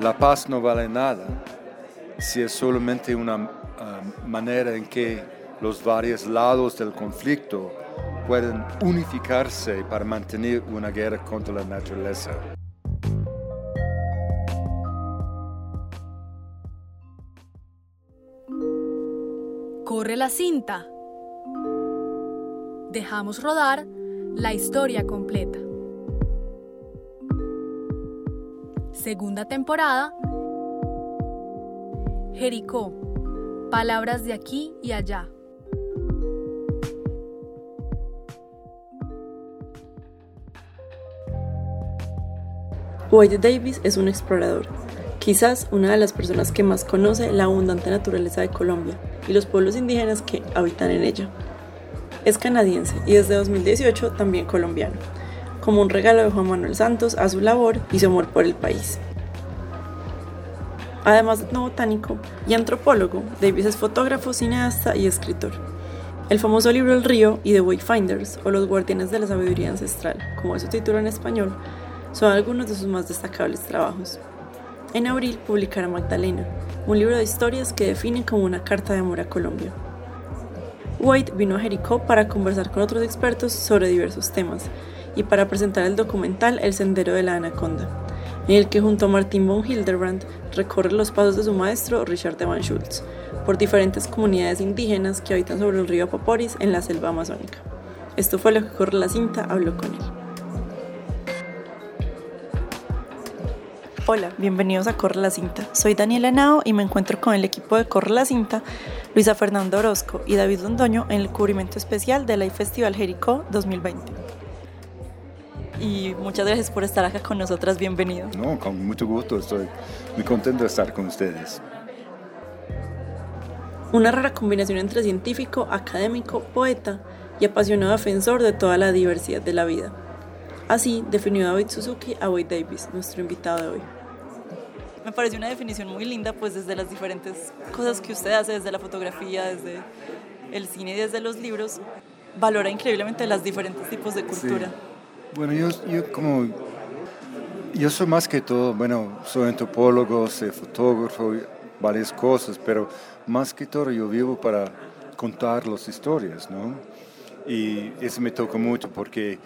la paz no vale nada si es solamente una ah, manera en que los varios lados del conflicto pueden unificarse para mantener una guerra contra la naturaleza. Corre la cinta. Dejamos rodar la historia completa. Segunda temporada. Jericó. Palabras de aquí y allá. Wade Davis es un explorador, quizás una de las personas que más conoce la abundante naturaleza de Colombia y los pueblos indígenas que habitan en ella. Es canadiense y desde 2018 también colombiano como un regalo de Juan Manuel Santos a su labor y su amor por el país. Además de botánico y antropólogo, Davis es fotógrafo, cineasta y escritor. El famoso libro El río y The Wayfinders, o Los guardianes de la sabiduría ancestral, como es su título en español, son algunos de sus más destacables trabajos. En abril publicará Magdalena, un libro de historias que define como una carta de amor a Colombia. White vino a Jericó para conversar con otros expertos sobre diversos temas, y para presentar el documental El Sendero de la Anaconda, en el que junto a Martin von Hildebrand recorre los pasos de su maestro Richard Van Schultz por diferentes comunidades indígenas que habitan sobre el río Apaporis en la selva amazónica. Esto fue lo que Corre la Cinta habló con él. Hola, bienvenidos a Corre la Cinta. Soy Daniela Nao y me encuentro con el equipo de Corre la Cinta, Luisa Fernando Orozco y David Londoño en el cubrimiento especial del Festival Jericó 2020 y muchas gracias por estar acá con nosotras. Bienvenido. No, con mucho gusto. Estoy muy contento de estar con ustedes. Una rara combinación entre científico, académico, poeta y apasionado defensor de toda la diversidad de la vida. Así definió David Suzuki a Wade Davis, nuestro invitado de hoy. Me parece una definición muy linda, pues desde las diferentes cosas que usted hace, desde la fotografía, desde el cine y desde los libros, valora increíblemente los diferentes tipos de cultura. Bueno, yo, yo como yo soy más que todo, bueno, soy antropólogo, soy fotógrafo, varias cosas, pero más que todo yo vivo para contar las historias, ¿no? Y eso me toca mucho porque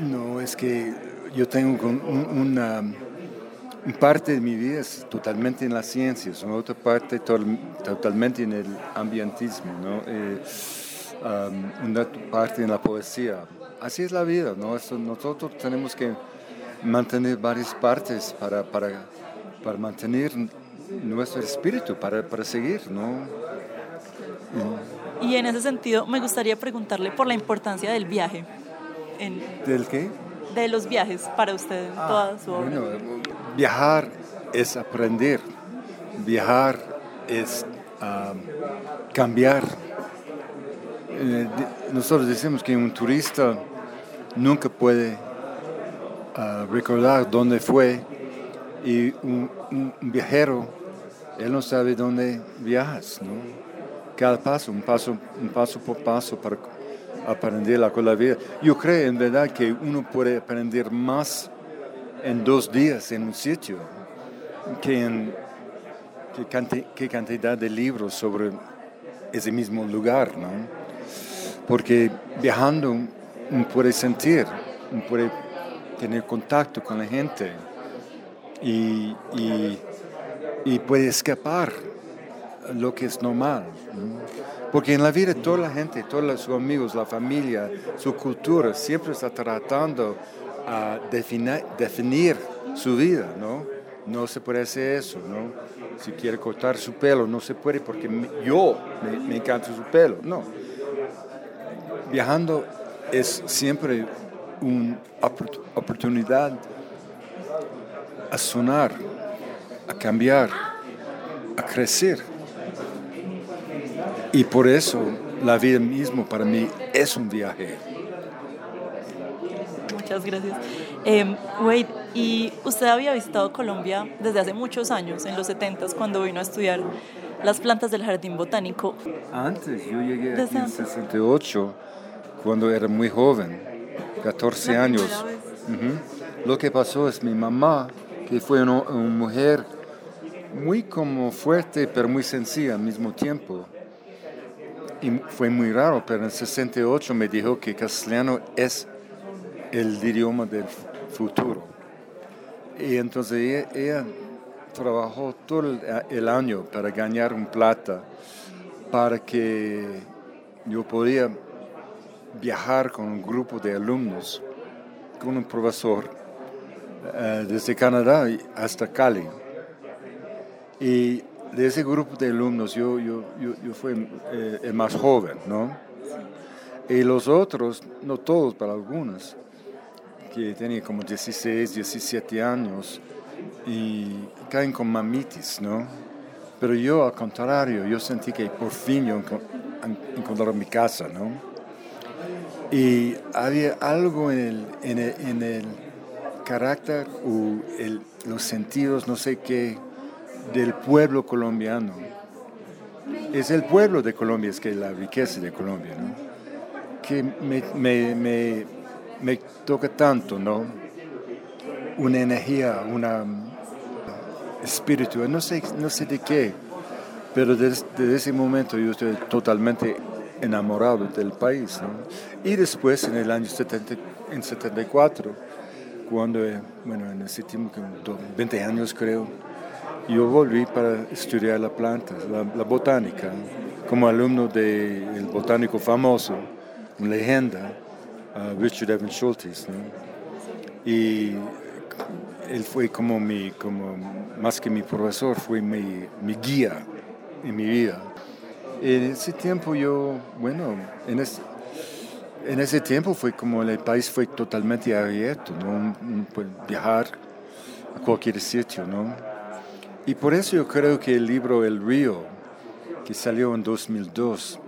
no es que yo tengo una, parte de mi vida es totalmente en las ciencias, otra parte totalmente en el ambientismo, ¿no? Eh, una parte en la poesía así es la vida, ¿no? nosotros tenemos que mantener varias partes para, para, para mantener nuestro espíritu, para, para seguir, ¿no? Y en ese sentido me gustaría preguntarle por la importancia del viaje. ¿Del qué? De los viajes para usted en ah, toda su obra. Bueno, viajar es aprender, viajar es cambiar. Eh, nosotros decimos que un turista nunca puede ah, recordar dónde fue y un, viajero, él no sabe dónde viajas, ¿no? Cada paso, un paso, un paso por paso para aprender la, la vida. Yo creo en verdad que uno puede aprender más en dos días en un sitio que en qué, cantidad de libros sobre ese mismo lugar, ¿no? Porque viajando puede sentir, puede tener contacto con la gente y, y, puede escapar lo que es normal. Porque en la vida toda la gente, todos sus amigos, la familia, su cultura, siempre está tratando a definir, definir su vida, ¿no? No se puede hacer eso, ¿no? Si quiere cortar su pelo, no se puede porque yo me, me encanta su pelo, no. Viajando es siempre una oportunidad a sonar, a cambiar, a crecer. Y por eso la vida misma para mí es un viaje. Muchas gracias. Eh, Wade, y usted había visitado Colombia desde hace muchos años, en los 70 cuando vino a estudiar las plantas del jardín botánico. Antes, yo llegué aquí en 68 cuando era muy joven, 14 años. Lo que pasó es mi mamá, que fue una, mujer muy como fuerte, pero muy sencilla al mismo tiempo. Y fue muy raro, pero en el 68 me dijo que castellano es el idioma del futuro. Y entonces ella, trabajó todo el, año para ganar un plata, para que yo podía viajar con un grupo de alumnos, con un profesor, eh, desde Canadá hasta Cali. Y de ese grupo de alumnos yo, yo, yo, fui eh, el más joven, ¿no? Y los otros, no todos, pero algunos, que tenían como 16, 17 años y caen con mamitis, ¿no? Pero yo, al contrario, yo sentí que por fin yo encontré mi casa, ¿no? Y había algo en el, en el, en el carácter o los sentidos, no sé qué, del pueblo colombiano. Es el pueblo de Colombia, es que la riqueza de Colombia, ¿no? Que me, me, me, toca tanto, ¿no? Una energía, un espíritu, no sé, no sé de qué, pero desde, ese momento yo estoy totalmente enamorado del país. Y después, en el año 70, en 74, cuando, eh, bueno, en ese tiempo, 20 años creo, yo volví para estudiar la planta, la, botánica, como alumno del botánico famoso, una leyenda, Richard Evan Schultes. Y él fue como mi, como, más que mi profesor, fue mi, mi guía en mi vida. En ese tiempo yo, bueno, en ese, en ese tiempo fue como el país fue totalmente abierto, ¿no? Pues, viajar a cualquier sitio, ¿no? Y por eso yo creo que el libro El Río, que salió en 2002,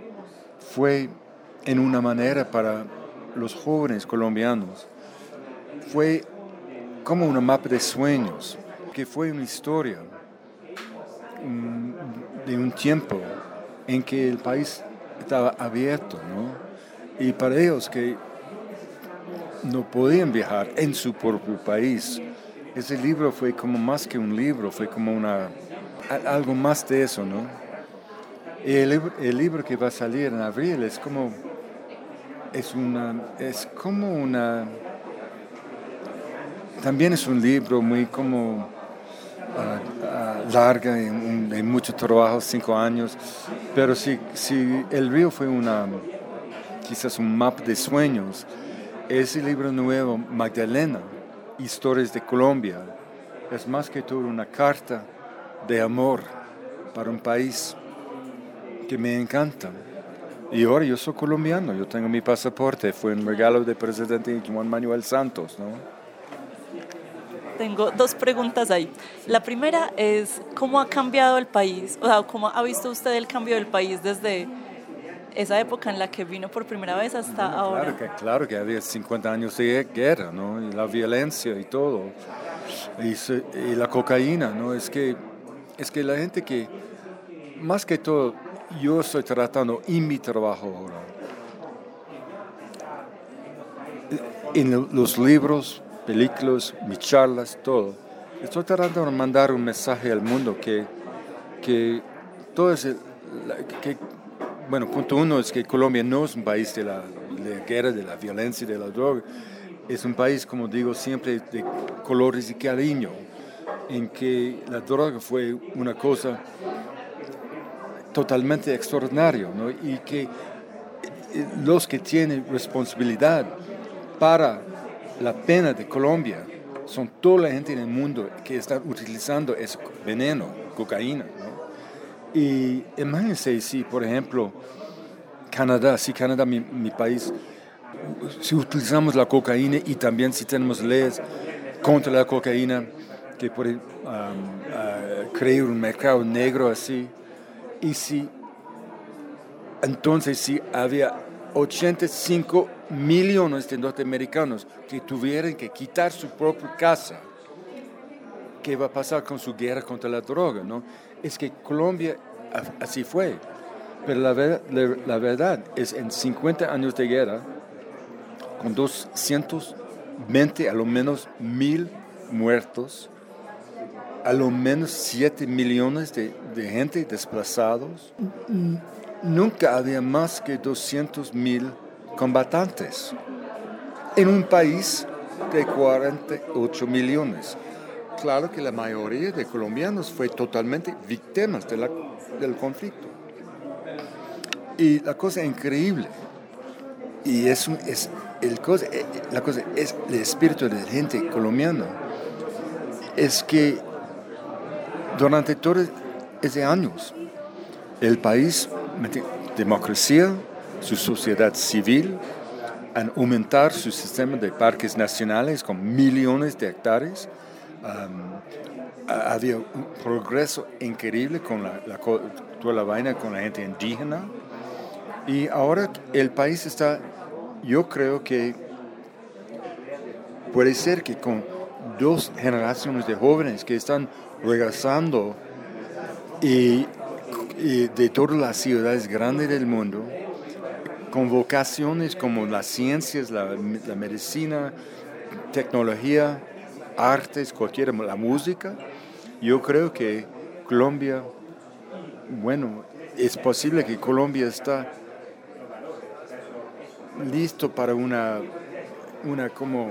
fue en una manera para los jóvenes colombianos, fue como una mapa de sueños, que fue una historia de un tiempo en que el país estaba abierto, ¿no? Y para ellos que no podían viajar en su propio país, ese libro fue como más que un libro, fue como una, algo más de eso, ¿no? Y el, el libro que va a salir en abril es como, es una, es como una, también es un libro muy como larga, y, mucho trabajo, cinco años, pero si, si el río fue una, quizás un mapa de sueños, ese libro nuevo, Magdalena, Historias de Colombia, es más que todo una carta de amor para un país que me encanta. Y ahora yo soy colombiano, yo tengo mi pasaporte, fue un regalo del presidente Juan Manuel Santos, ¿no? Tengo dos preguntas ahí. La primera es, ¿cómo ha cambiado el país? O sea, ¿cómo ha visto usted el cambio del país desde esa época en la que vino por primera vez hasta ahora? Claro que, claro que había 50 años de guerra, ¿no? Y la violencia y todo. Y, la cocaína, ¿no? Es que, es que la gente que, más que todo, yo estoy tratando en mi trabajo ahora, en los libros películas, mis charlas, todo. Estoy tratando de mandar un mensaje al mundo que, que todo es, que, bueno, punto uno es que Colombia no es un país de la, guerra, de la violencia, de la droga. Es un país, como digo, siempre de colores y cariño, en que la droga fue una cosa totalmente extraordinaria, ¿no? y que eh, los que tienen responsabilidad para la pena de Colombia son toda la gente en el mundo que está utilizando ese veneno, cocaína. Y imagínense si, por ejemplo, Canadá, si Canadá, mi, país, si utilizamos la cocaína y también si tenemos leyes contra la cocaína, que puede um, uh, crear un mercado negro así, y si entonces si había 85 millones de norteamericanos que tuvieran que quitar su propia casa. ¿Qué va a pasar con su guerra contra la droga? ¿no? Es que Colombia así fue. Pero la, verdad es en 50 años de guerra, con 220 a lo menos mil muertos, a lo menos 7 millones de, de gente desplazados. Nunca había más que 200 mil combatantes en un país de 48 millones. Claro que la mayoría de colombianos fue totalmente víctimas del conflicto. Y la cosa increíble, y es, es el cosa, eh, la cosa es el espíritu de la gente colombiana, es que durante todos esos años el país, democracia, su sociedad civil, han aumentado su sistema de parques nacionales con millones de hectáreas. había un progreso increíble con la, toda la vaina con la gente indígena. Y ahora el país está, yo creo que puede ser que con dos generaciones de jóvenes que están regresando y, de todas las ciudades grandes del mundo, con vocaciones como las ciencias, la, la medicina, tecnología, artes, cualquier, la música, yo creo que Colombia, bueno, es posible que Colombia está listo para una, una como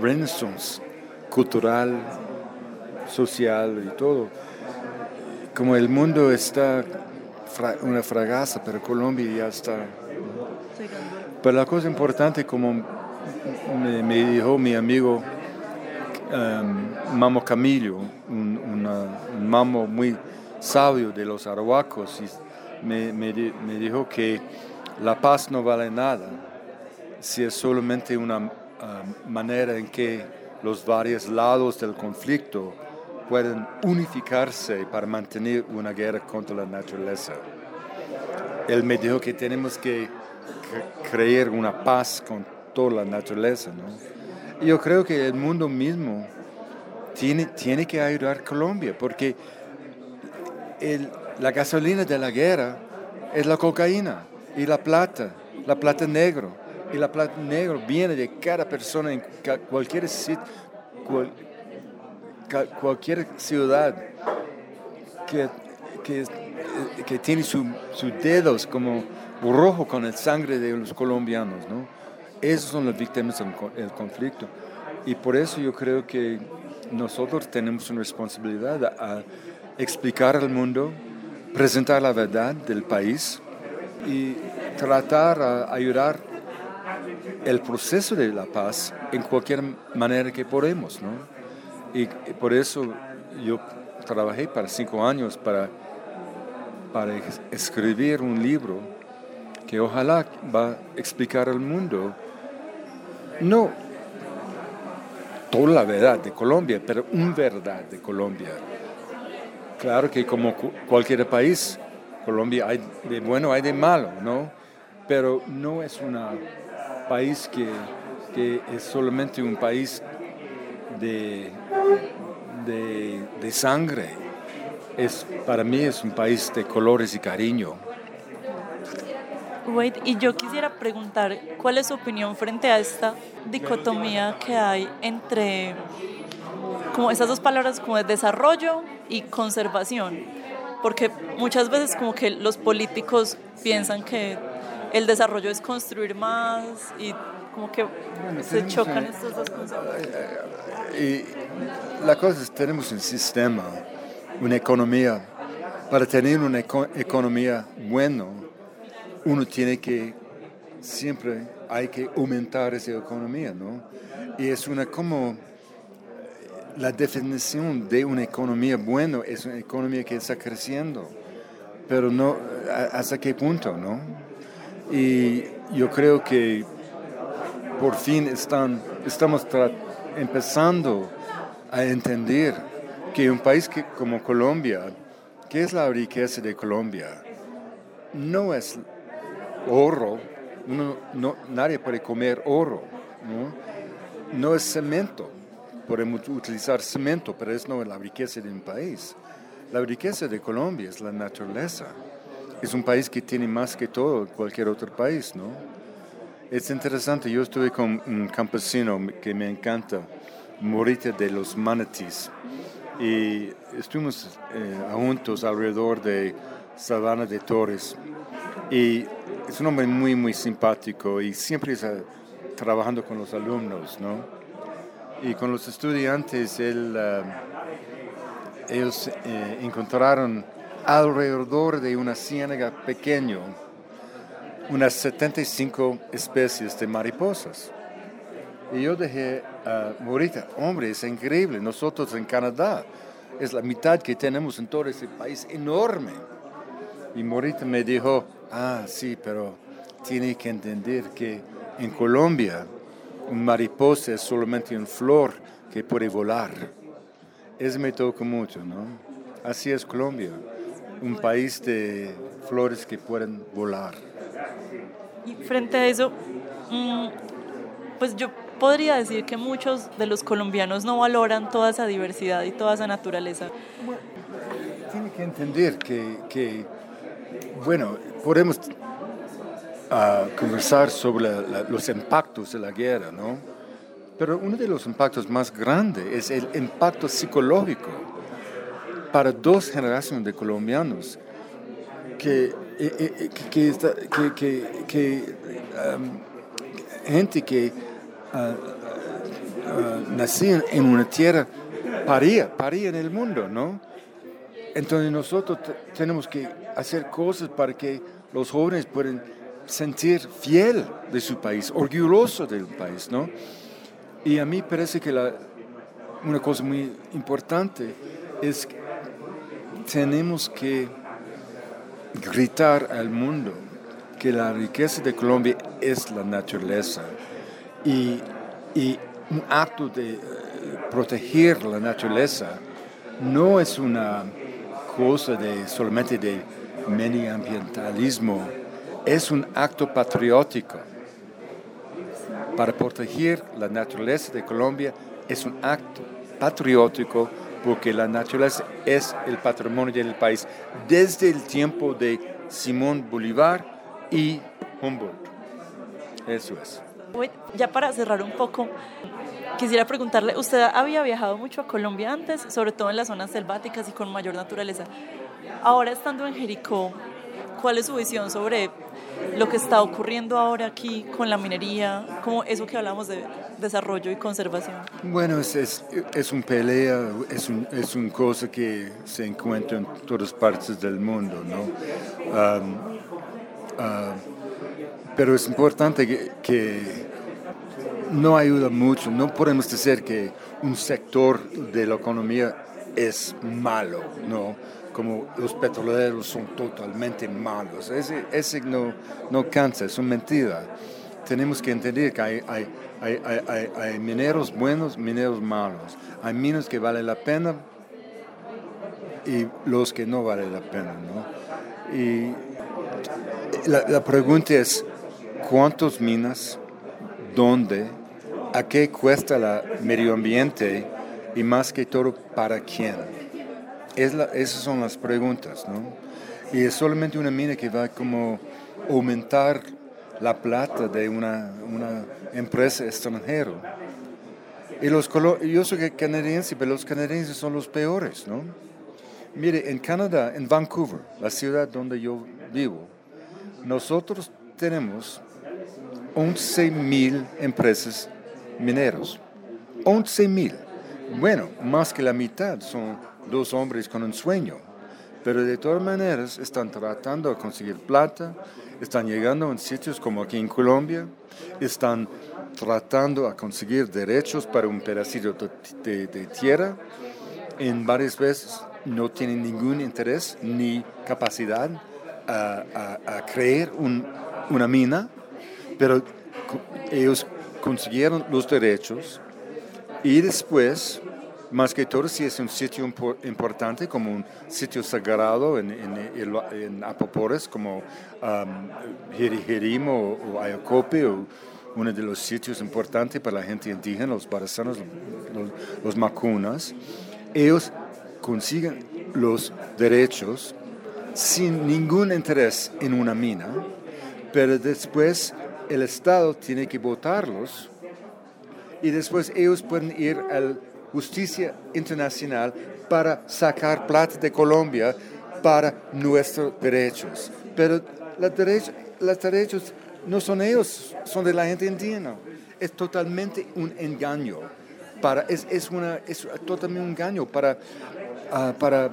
renaissance cultural, social y todo. Como el mundo está una fragaza, pero Colombia ya está. Pero la cosa importante, como me, dijo mi amigo um, Mamo Camillo, un, mamo muy sabio de los arahuacos, me, me, dijo que la paz no vale nada si es solamente una um, manera en que los varios lados del conflicto pueden unificarse para mantener una guerra contra la naturaleza. Él me dijo que tenemos que creer una paz con toda la naturaleza. ¿no? yo creo que el mundo mismo tiene, tiene que ayudar a Colombia, porque la gasolina de la guerra es la cocaína y la plata, la plata negro. Y la plata negro viene de cada persona en cualquier sitio, cualquier ciudad que, que, tiene sus dedos como rojo con el sangre de los colombianos, ¿no? Esos son las víctimas del conflicto. Y por eso yo creo que nosotros tenemos una responsabilidad a explicar al mundo, presentar la verdad del país y tratar de ayudar el proceso de la paz en cualquier manera que podemos, ¿no? Y por eso yo trabajé para cinco años para, para escribir un libro que ojalá va a explicar al mundo, no toda la verdad de Colombia, pero una verdad de Colombia. Claro que como cualquier país, Colombia hay de bueno, hay de malo, ¿no? Pero no es un país que, que es solamente un país de, de, sangre. Es, para mí es un país de colores y cariño. Wade, y yo quisiera preguntar, ¿cuál es su opinión frente a esta dicotomía que hay entre como esas dos palabras como de desarrollo y conservación? Porque muchas veces como que los políticos piensan que el desarrollo es construir más y como que se chocan eh, estos dos conceptos. Y la cosa es, tenemos un sistema, una economía. Para tener una economía buena, uno tiene que, siempre hay que aumentar esa economía, ¿no? Y es una como, la definición de una economía buena es una economía que está creciendo, pero no, ¿hasta qué punto, no? Y yo creo que por fin están, estamos empezando a entender que un país que, como Colombia, ¿qué es la riqueza de Colombia? No es oro, no, nadie puede comer oro, ¿no? no es cemento, podemos utilizar cemento, pero es no la riqueza de un país. La riqueza de Colombia es la naturaleza. Es un país que tiene más que todo cualquier otro país, ¿no? Es interesante, yo estuve con un campesino que me encanta, Morita de los Manatees. y estuvimos eh, juntos alrededor de Sabana de Torres. Y es un hombre muy, muy simpático y siempre está trabajando con los alumnos, ¿no? Y con los estudiantes, él, eh, ellos eh, encontraron alrededor de una ciénaga pequeña unas 75 especies de mariposas. Y yo dije, uh, Morita, hombre, es increíble, nosotros en Canadá es la mitad que tenemos en todo ese país enorme. Y Morita me dijo, ah, sí, pero tiene que entender que en Colombia un mariposa es solamente una flor que puede volar. Eso me toca mucho, ¿no? Así es Colombia, un país de flores que pueden volar. Y frente a eso, mm, pues yo podría decir que muchos de los colombianos no valoran toda esa diversidad y toda esa naturaleza. tiene que entender que, que bueno, podemos ah, conversar sobre los impactos de la guerra, ¿no? Pero uno de los impactos más grandes es el impacto psicológico para dos generaciones de colombianos que, eh, eh, que, que, que gente que uh, nacían en una tierra, paría, paría en el mundo, ¿no? Entonces nosotros tenemos que hacer cosas para que los jóvenes puedan sentir fiel de su país, orgulloso del país, ¿no? Y a mí parece que la, una cosa muy importante es que tenemos que gritar al mundo que la riqueza de Colombia es la naturaleza y, un acto de eh, proteger la naturaleza no es una cosa de solamente de medioambientalismo, es un acto patriótico. Para proteger la naturaleza de Colombia es un acto patriótico porque la naturaleza es el patrimonio del país desde el tiempo de Simón Bolívar y Humboldt. Eso es. Ya para cerrar un poco, quisiera preguntarle, usted había viajado mucho a Colombia antes, sobre todo en las zonas selváticas y con mayor naturaleza. Ahora estando en Jericó, ¿cuál es su visión sobre lo que está ocurriendo ahora aquí con la minería, como eso que hablamos de desarrollo y conservación? Bueno, es, es, un pelea, es un, es un cosa que se encuentra en todas partes del mundo, ¿no? Pero es importante que, no ayuda mucho, no podemos decir que un sector de la economía es malo, ¿no? Como los petroleros son totalmente malos. Ese, ese no, no cansa, es una mentira. Tenemos que entender que hay, mineros buenos, mineros malos. Hay minas que valen la pena y los que no valen la pena, ¿no? Y la, pregunta es, ¿cuántas minas? ¿Dónde? ¿A qué cuesta el medio ambiente? Y más que todo, ¿para quién? Es esas son las preguntas, ¿no? Y es solamente una mina que va como aumentar la plata de una, una empresa extranjera. Y los, yo soy canadiense, pero los canadienses son los peores, ¿no? Mire, en Canadá, en Vancouver, la ciudad donde yo vivo, nosotros tenemos 11 mil empresas mineros. 11 mil. Bueno, más que la mitad son dos hombres con un sueño. Pero de todas maneras están tratando de conseguir plata, están llegando en sitios como aquí en Colombia, están tratando a conseguir derechos para un pedacito de, tierra. En varias veces no tienen ningún interés ni capacidad a, creer una mina, pero ellos consiguieron los derechos y después, más que todo, si es un sitio importante, como un sitio sagrado en, en, Apopores, como um, o, Ayacope, o uno de los sitios importantes para la gente indígena, los barazanos, los, los macunas, ellos consiguen los derechos sin ningún interés en una mina, pero después el Estado tiene que votarlos y después ellos pueden ir a la justicia internacional para sacar plata de Colombia para nuestros derechos. Pero los derechos, los derechos no son ellos, son de la gente indígena. Es totalmente un engaño. Para, es, es, una, es totalmente un engaño para, ah, para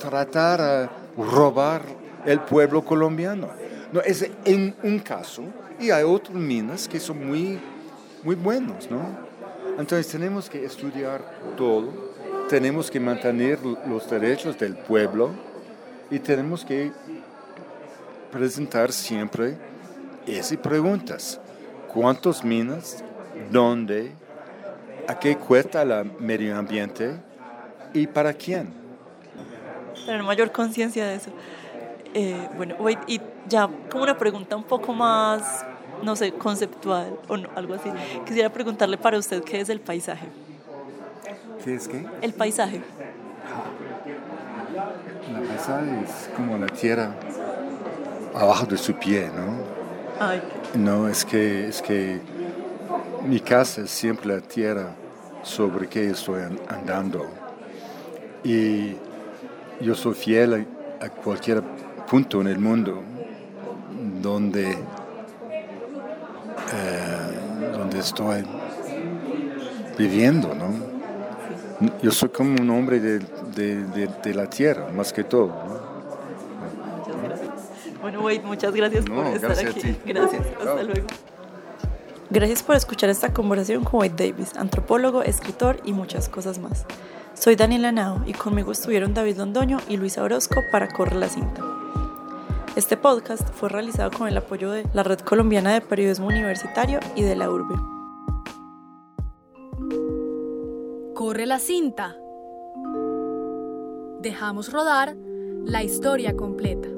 tratar de robar el pueblo colombiano. No, es en un caso, y hay otras minas que son muy, muy buenos, ¿no? Entonces tenemos que estudiar todo, tenemos que mantener los derechos del pueblo y tenemos que presentar siempre esas preguntas. ¿Cuántas minas? ¿Dónde? ¿A qué cuesta el medio ambiente? ¿Y para quién? Tener mayor conciencia de eso. Eh, bueno, y ya como una pregunta un poco más, no sé, conceptual o no, algo así. Quisiera preguntarle para usted qué es el paisaje. ¿Qué es qué? El paisaje. El paisaje es como la tierra abajo de su pie, ¿no? Ay. No, es que, es que mi casa es siempre la tierra sobre que estoy andando. Y yo soy fiel a, cualquier punto en el mundo donde, eh, donde estoy viviendo, ¿no? Yo soy como un hombre de, de, de, la tierra, más que todo. ¿no? Bueno, Wade, muchas gracias por estar aquí. Gracias, hasta luego. Gracias por escuchar esta conversación con Wade Davis, antropólogo, escritor y muchas cosas más. Soy Daniela Nao y conmigo estuvieron David Londoño y Luisa Orozco para Corre la Cinta. Este podcast fue realizado con el apoyo de la Red Colombiana de Periodismo Universitario y de la URBE. Corre la cinta. Dejamos rodar la historia completa.